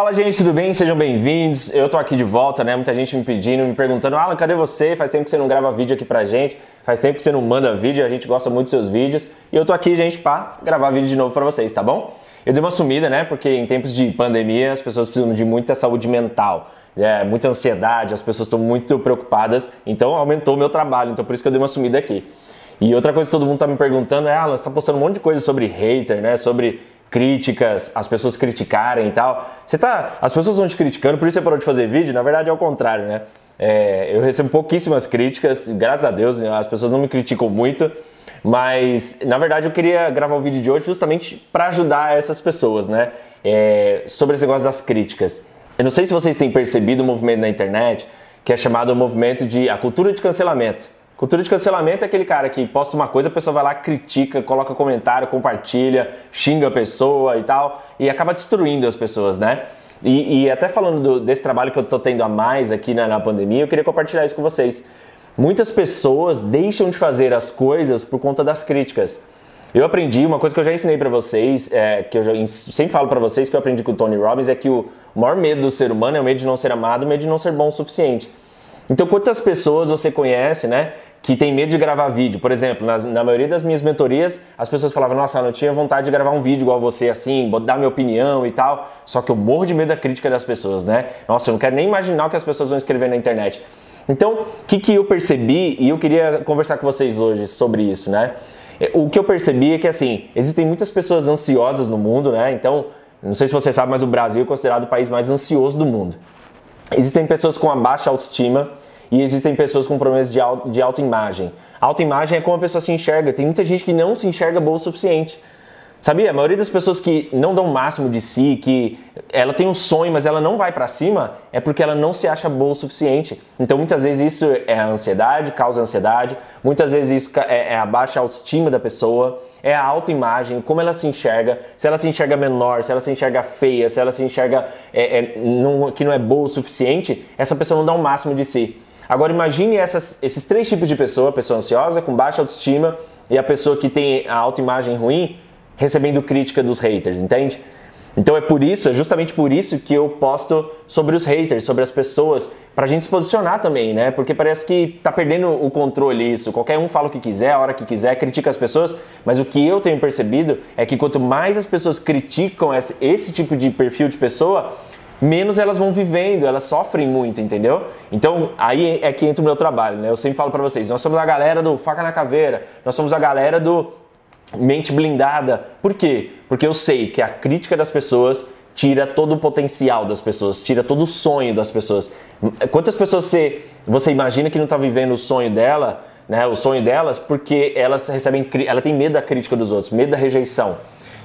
Fala gente, tudo bem? Sejam bem-vindos. Eu tô aqui de volta, né? Muita gente me pedindo, me perguntando: Alan, cadê você? Faz tempo que você não grava vídeo aqui pra gente, faz tempo que você não manda vídeo, a gente gosta muito dos seus vídeos. E eu tô aqui, gente, pra gravar vídeo de novo pra vocês, tá bom? Eu dei uma sumida, né? Porque em tempos de pandemia as pessoas precisam de muita saúde mental, é, muita ansiedade, as pessoas estão muito preocupadas, então aumentou o meu trabalho, então por isso que eu dei uma sumida aqui. E outra coisa que todo mundo tá me perguntando é: Alan, você tá postando um monte de coisa sobre hater, né? Sobre críticas, as pessoas criticarem e tal. Você tá, as pessoas vão te criticando, por isso você parou de fazer vídeo. Na verdade é o contrário, né? É, eu recebo pouquíssimas críticas, graças a Deus, as pessoas não me criticam muito. Mas na verdade eu queria gravar o vídeo de hoje justamente para ajudar essas pessoas, né? É, sobre esse negócio das críticas. Eu não sei se vocês têm percebido o movimento na internet que é chamado o movimento de a cultura de cancelamento. Cultura de cancelamento é aquele cara que posta uma coisa, a pessoa vai lá, critica, coloca comentário, compartilha, xinga a pessoa e tal, e acaba destruindo as pessoas, né? E, e até falando do, desse trabalho que eu tô tendo a mais aqui na, na pandemia, eu queria compartilhar isso com vocês. Muitas pessoas deixam de fazer as coisas por conta das críticas. Eu aprendi uma coisa que eu já ensinei para vocês, é, que eu já, sempre falo para vocês que eu aprendi com o Tony Robbins, é que o maior medo do ser humano é o medo de não ser amado, o medo de não ser bom o suficiente. Então, quantas pessoas você conhece, né, que tem medo de gravar vídeo. Por exemplo, na, na, maioria das minhas mentorias, as pessoas falavam: Nossa, eu não tinha vontade de gravar um vídeo igual você, assim, dar minha opinião e tal. Só que eu morro de medo da crítica das pessoas, né? Nossa, eu não quero nem imaginar o que as pessoas vão escrever na internet. Então, o que, que eu percebi, e eu queria conversar com vocês hoje sobre isso, né? É, o que eu percebi é que, assim, existem muitas pessoas ansiosas no mundo, né? Então, não sei se você sabe, mas o Brasil é considerado o país mais ansioso do mundo. Existem pessoas com a baixa autoestima e existem pessoas com problemas de, auto, de autoimagem. Autoimagem é como a pessoa se enxerga. Tem muita gente que não se enxerga boa o suficiente. Sabia? A maioria das pessoas que não dão o máximo de si, que ela tem um sonho, mas ela não vai para cima, é porque ela não se acha boa o suficiente. Então, muitas vezes isso é a ansiedade, causa ansiedade. Muitas vezes isso é, é a baixa autoestima da pessoa, é a autoimagem, como ela se enxerga. Se ela se enxerga menor, se ela se enxerga feia, se ela se enxerga é, é, não, que não é boa o suficiente, essa pessoa não dá o máximo de si. Agora imagine essas, esses três tipos de pessoa, a pessoa ansiosa, com baixa autoestima e a pessoa que tem a autoimagem ruim, recebendo crítica dos haters, entende? Então é por isso, é justamente por isso que eu posto sobre os haters, sobre as pessoas, pra gente se posicionar também, né? Porque parece que tá perdendo o controle isso. Qualquer um fala o que quiser, a hora que quiser, critica as pessoas, mas o que eu tenho percebido é que quanto mais as pessoas criticam esse, esse tipo de perfil de pessoa, menos elas vão vivendo, elas sofrem muito, entendeu? Então aí é que entra o meu trabalho, né? Eu sempre falo para vocês, nós somos a galera do faca na caveira, nós somos a galera do mente blindada. Por quê? Porque eu sei que a crítica das pessoas tira todo o potencial das pessoas, tira todo o sonho das pessoas. Quantas pessoas você, você imagina que não está vivendo o sonho dela, né? O sonho delas, porque elas recebem, ela tem medo da crítica dos outros, medo da rejeição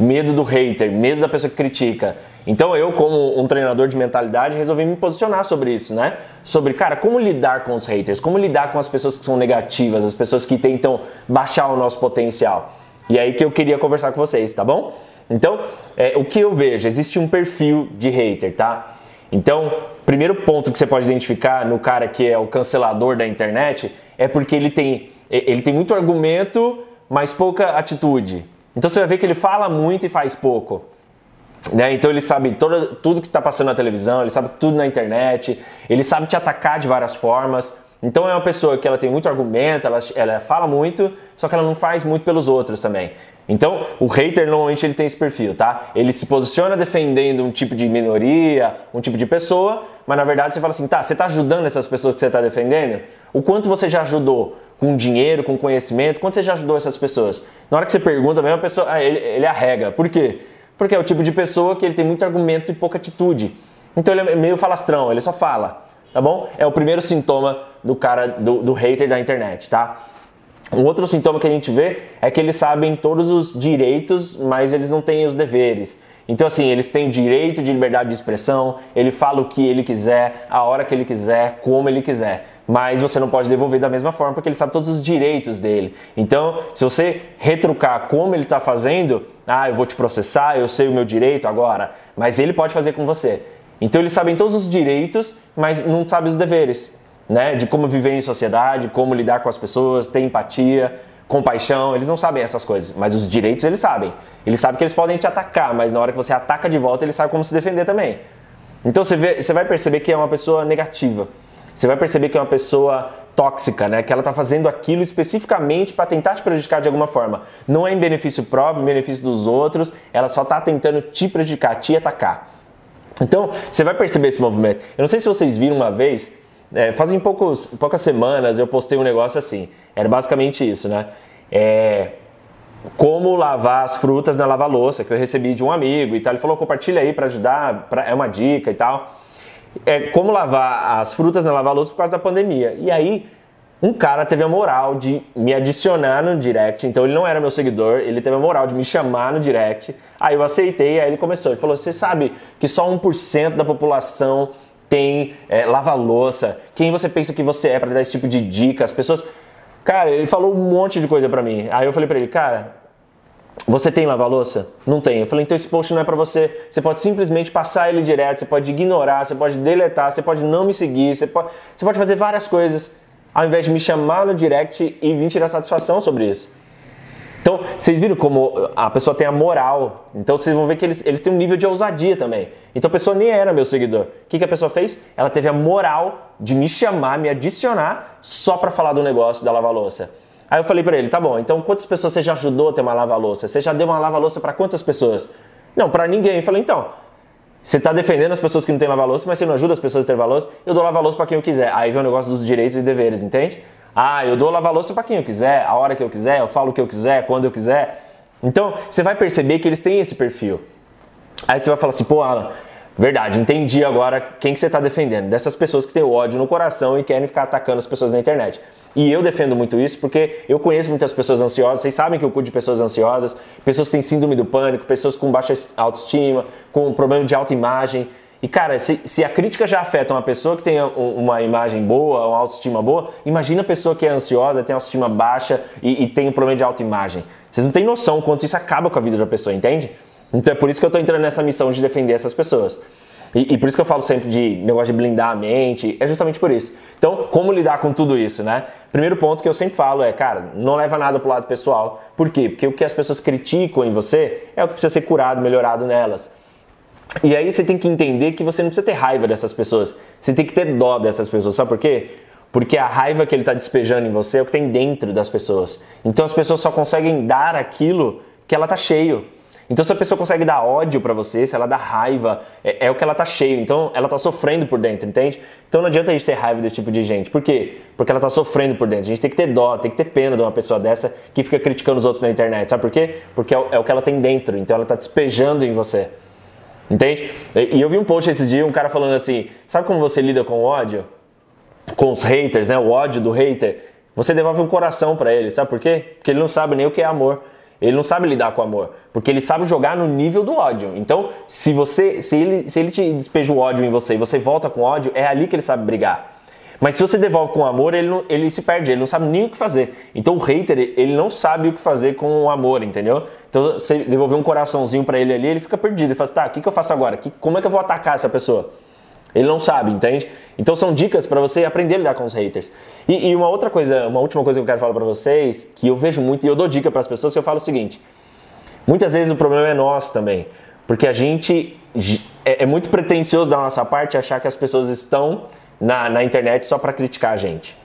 medo do hater, medo da pessoa que critica. Então eu, como um treinador de mentalidade, resolvi me posicionar sobre isso, né? Sobre, cara, como lidar com os haters, como lidar com as pessoas que são negativas, as pessoas que tentam baixar o nosso potencial. E aí que eu queria conversar com vocês, tá bom? Então, é, o que eu vejo? Existe um perfil de hater, tá? Então, primeiro ponto que você pode identificar no cara que é o cancelador da internet é porque ele tem, ele tem muito argumento, mas pouca atitude. Então você vai ver que ele fala muito e faz pouco. Né? Então ele sabe todo, tudo que está passando na televisão, ele sabe tudo na internet, ele sabe te atacar de várias formas. Então é uma pessoa que ela tem muito argumento, ela, ela fala muito, só que ela não faz muito pelos outros também. Então o hater normalmente ele tem esse perfil, tá? Ele se posiciona defendendo um tipo de minoria, um tipo de pessoa, mas na verdade você fala assim, tá, você está ajudando essas pessoas que você está defendendo? O quanto você já ajudou? com dinheiro, com conhecimento? Quanto você já ajudou essas pessoas? Na hora que você pergunta, a mesma pessoa, ah, ele, ele arrega. Por quê? Porque é o tipo de pessoa que ele tem muito argumento e pouca atitude. Então ele é meio falastrão, ele só fala, tá bom? É o primeiro sintoma do cara, do, do hater da internet, tá? Um outro sintoma que a gente vê é que eles sabem todos os direitos, mas eles não têm os deveres. Então, assim, eles têm o direito de liberdade de expressão, ele fala o que ele quiser, a hora que ele quiser, como ele quiser mas você não pode devolver da mesma forma porque ele sabe todos os direitos dele. Então, se você retrucar como ele está fazendo, ah, eu vou te processar, eu sei o meu direito agora, mas ele pode fazer com você. Então, eles sabem todos os direitos, mas não sabem os deveres, né? De como viver em sociedade, como lidar com as pessoas, ter empatia, compaixão, eles não sabem essas coisas, mas os direitos eles sabem. Eles sabem que eles podem te atacar, mas na hora que você ataca de volta, eles sabem como se defender também. Então você, vê, você vai perceber que é uma pessoa negativa. Você vai perceber que é uma pessoa tóxica, né? Que ela está fazendo aquilo especificamente para tentar te prejudicar de alguma forma. Não é em benefício próprio, em benefício dos outros, ela só está tentando te prejudicar, te atacar. Então, você vai perceber esse movimento. Eu não sei se vocês viram uma vez, é, fazem poucos, poucas semanas eu postei um negócio assim. Era basicamente isso, né? É, como lavar as frutas na lava-louça, que eu recebi de um amigo e tal. Ele falou, compartilha aí para ajudar, pra, é uma dica e tal. É como lavar as frutas na lava-louça por causa da pandemia. E aí, um cara teve a moral de me adicionar no direct, então ele não era meu seguidor, ele teve a moral de me chamar no direct. Aí eu aceitei, aí ele começou. Ele falou: Você sabe que só 1% da população tem é, lava-louça? Quem você pensa que você é para dar esse tipo de dica? As pessoas. Cara, ele falou um monte de coisa para mim. Aí eu falei para ele: Cara, você tem lava-louça? Não tem. Eu falei, então esse post não é para você. Você pode simplesmente passar ele direto, você pode ignorar, você pode deletar, você pode não me seguir, você pode, você pode fazer várias coisas ao invés de me chamar no direct e vir tirar satisfação sobre isso. Então, vocês viram como a pessoa tem a moral. Então, vocês vão ver que eles, eles têm um nível de ousadia também. Então, a pessoa nem era meu seguidor. O que, que a pessoa fez? Ela teve a moral de me chamar, me adicionar, só para falar do negócio da lava-louça. Aí eu falei para ele, tá bom, então quantas pessoas você já ajudou a ter uma lava-louça? Você já deu uma lava-louça para quantas pessoas? Não, para ninguém. Eu falei, então, você está defendendo as pessoas que não têm lava-louça, mas você não ajuda as pessoas a ter lava-louça. Eu dou lava-louça para quem eu quiser. Aí vem o negócio dos direitos e deveres, entende? Ah, eu dou lava-louça para quem eu quiser, a hora que eu quiser, eu falo o que eu quiser, quando eu quiser. Então, você vai perceber que eles têm esse perfil. Aí você vai falar assim, pô, Alan, verdade, entendi agora quem que você está defendendo. Dessas pessoas que têm ódio no coração e querem ficar atacando as pessoas na internet. E eu defendo muito isso porque eu conheço muitas pessoas ansiosas, vocês sabem que eu cuido de pessoas ansiosas, pessoas que têm síndrome do pânico, pessoas com baixa autoestima, com problema de autoimagem. E cara, se, se, a crítica já afeta uma pessoa que tem uma imagem boa, uma autoestima boa, imagina a pessoa que é ansiosa, tem autoestima baixa e, e tem um problema de autoimagem. Vocês não têm noção quanto isso acaba com a vida da pessoa, entende? Então é por isso que eu estou entrando nessa missão de defender essas pessoas. E, e, por isso que eu falo sempre de negócio de blindar a mente, é justamente por isso. Então, como lidar com tudo isso, né? Primeiro ponto que eu sempre falo é, cara, não leva nada pro lado pessoal. Por quê? Porque o que as pessoas criticam em você é o que precisa ser curado, melhorado nelas. E aí você tem que entender que você não precisa ter raiva dessas pessoas. Você tem que ter dó dessas pessoas. Sabe por quê? Porque a raiva que ele está despejando em você é o que tem dentro das pessoas. Então as pessoas só conseguem dar aquilo que ela tá cheio. Então, se a pessoa consegue dar ódio para você, se ela dá raiva, é, é, o que ela tá cheio. Então, ela tá sofrendo por dentro, entende? Então, não adianta a gente ter raiva desse tipo de gente. Por quê? Porque ela tá sofrendo por dentro. A gente tem que ter dó, tem que ter pena de uma pessoa dessa que fica criticando os outros na internet. Sabe por quê? Porque é, é o que ela tem dentro. Então, ela tá despejando em você. Entende? E eu vi um post esses dias, um cara falando assim: sabe como você lida com o ódio? Com os haters, né? O ódio do hater. Você devolve um coração para ele, sabe por quê? Porque ele não sabe nem o que é amor. Ele não sabe lidar com o amor, porque ele sabe jogar no nível do ódio. Então, se você, se ele, se ele te despeja o ódio em você e você volta com ódio, é ali que ele sabe brigar. Mas se você devolve com amor, ele, não, ele se perde, ele não sabe nem o que fazer. Então o hater, ele não sabe o que fazer com o amor, entendeu? Então você devolver um coraçãozinho para ele ali, ele fica perdido. Ele fala assim, tá, o que, que eu faço agora? Que, como é que eu vou atacar essa pessoa? Ele não sabe, entende? Então são dicas para você aprender a lidar com os haters. E, e, uma outra coisa, uma última coisa que eu quero falar para vocês, que eu vejo muito e eu dou dica para as pessoas, que eu falo o seguinte: muitas vezes o problema é nosso também, porque a gente é, é muito pretensioso da nossa parte achar que as pessoas estão na, na internet só para criticar a gente.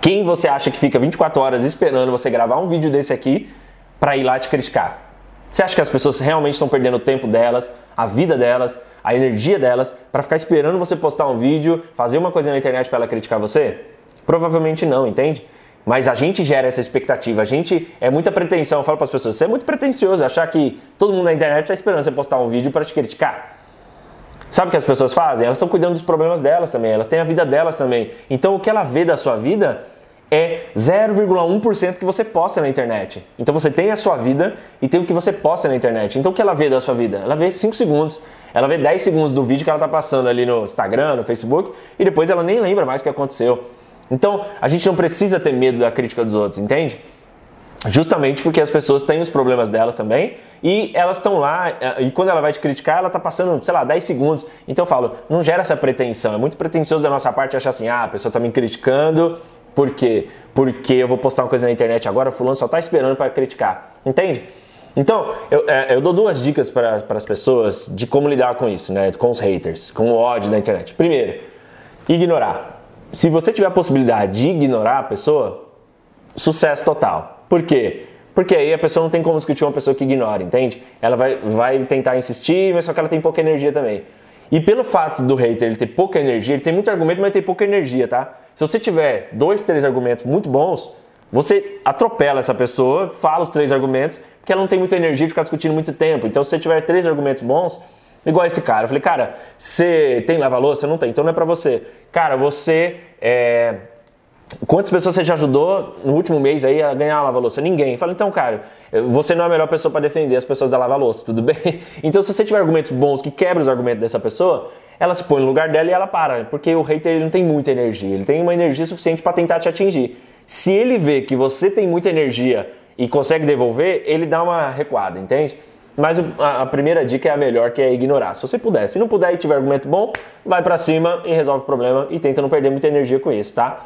Quem você acha que fica 24 horas esperando você gravar um vídeo desse aqui para ir lá te criticar? Você acha que as pessoas realmente estão perdendo o tempo delas, a vida delas, a energia delas para ficar esperando você postar um vídeo, fazer uma coisa na internet para ela criticar você? Provavelmente não, entende? Mas a gente gera essa expectativa, a gente é muita pretensão. Eu falo para as pessoas, você é muito pretensioso achar que todo mundo na internet está esperando você postar um vídeo para te criticar. Sabe o que as pessoas fazem? Elas estão cuidando dos problemas delas também, elas têm a vida delas também. Então o que ela vê da sua vida é 0,1% que você posta na internet. Então você tem a sua vida e tem o que você posta na internet. Então o que ela vê da sua vida? Ela vê 5 segundos. Ela vê 10 segundos do vídeo que ela está passando ali no Instagram, no Facebook, e depois ela nem lembra mais o que aconteceu. Então a gente não precisa ter medo da crítica dos outros, entende? Justamente porque as pessoas têm os problemas delas também e elas estão lá eh, e quando ela vai te criticar, ela está passando, sei lá, 10 segundos. Então eu falo, não gera essa pretensão. É muito pretensioso da nossa parte achar assim, ah, a pessoa está me criticando, por quê? Porque eu vou postar uma coisa na internet agora, fulano só está esperando para criticar. Entende? Então, eu, é, eu dou duas dicas para as pessoas de como lidar com isso, né? Com os haters, com o ódio da internet. Primeiro, ignorar. Se você tiver a possibilidade de ignorar a pessoa, sucesso total. Por quê? Porque aí a pessoa não tem como discutir uma pessoa que ignora, entende? Ela vai, vai tentar insistir, mas só que ela tem pouca energia também. E pelo fato do hater ele ter pouca energia, ele tem muito argumento, mas tem pouca energia, tá? Se você tiver dois, três argumentos muito bons, você atropela essa pessoa, fala os três argumentos, porque ela não tem muita energia de ficar discutindo muito tempo. Então, se você tiver três argumentos bons, igual esse cara, eu falei, cara, você tem lava-louça? Não tem, então não é pra você. Cara, você é... Quantas pessoas você já ajudou no último mês aí a ganhar a lava-louça? Ninguém. Fala, então, cara, você não é a melhor pessoa para defender as pessoas da lava-louça, tudo bem? Então, se você tiver argumentos bons que quebram os argumentos dessa pessoa, ela se põe no lugar dela e ela para, porque o hater ele não tem muita energia, ele tem uma energia suficiente para tentar te atingir. Se ele vê que você tem muita energia e consegue devolver, ele dá uma recuada, entende? Mas a, primeira dica é a melhor, que é ignorar. Se você puder, se não puder e tiver argumento bom, vai para cima e resolve o problema e tenta não perder muita energia com isso, tá?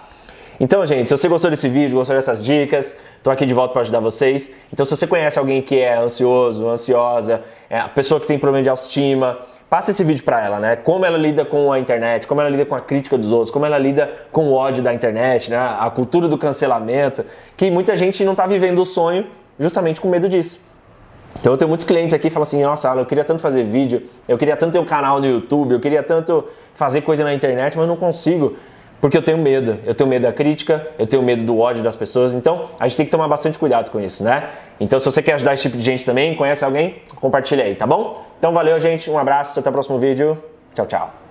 Então, gente, se você gostou desse vídeo, gostou dessas dicas, tô aqui de volta para ajudar vocês. Então, se você conhece alguém que é ansioso, ansiosa, é a pessoa que tem problema de autoestima, passa esse vídeo para ela, né? Como ela lida com a internet, como ela lida com a crítica dos outros, como ela lida com o ódio da internet, né? A cultura do cancelamento, que muita gente não tá vivendo o sonho justamente com medo disso. Então eu tenho muitos clientes aqui que falam assim, nossa, eu queria tanto fazer vídeo, eu queria tanto ter um canal no YouTube, eu queria tanto fazer coisa na internet, mas não consigo. Porque eu tenho medo. Eu tenho medo da crítica, eu tenho medo do ódio das pessoas. Então, a gente tem que tomar bastante cuidado com isso, né? Então, se você quer ajudar esse tipo de gente também, conhece alguém, compartilha aí, tá bom? Então, valeu, gente. Um abraço. Até o próximo vídeo. Tchau, tchau.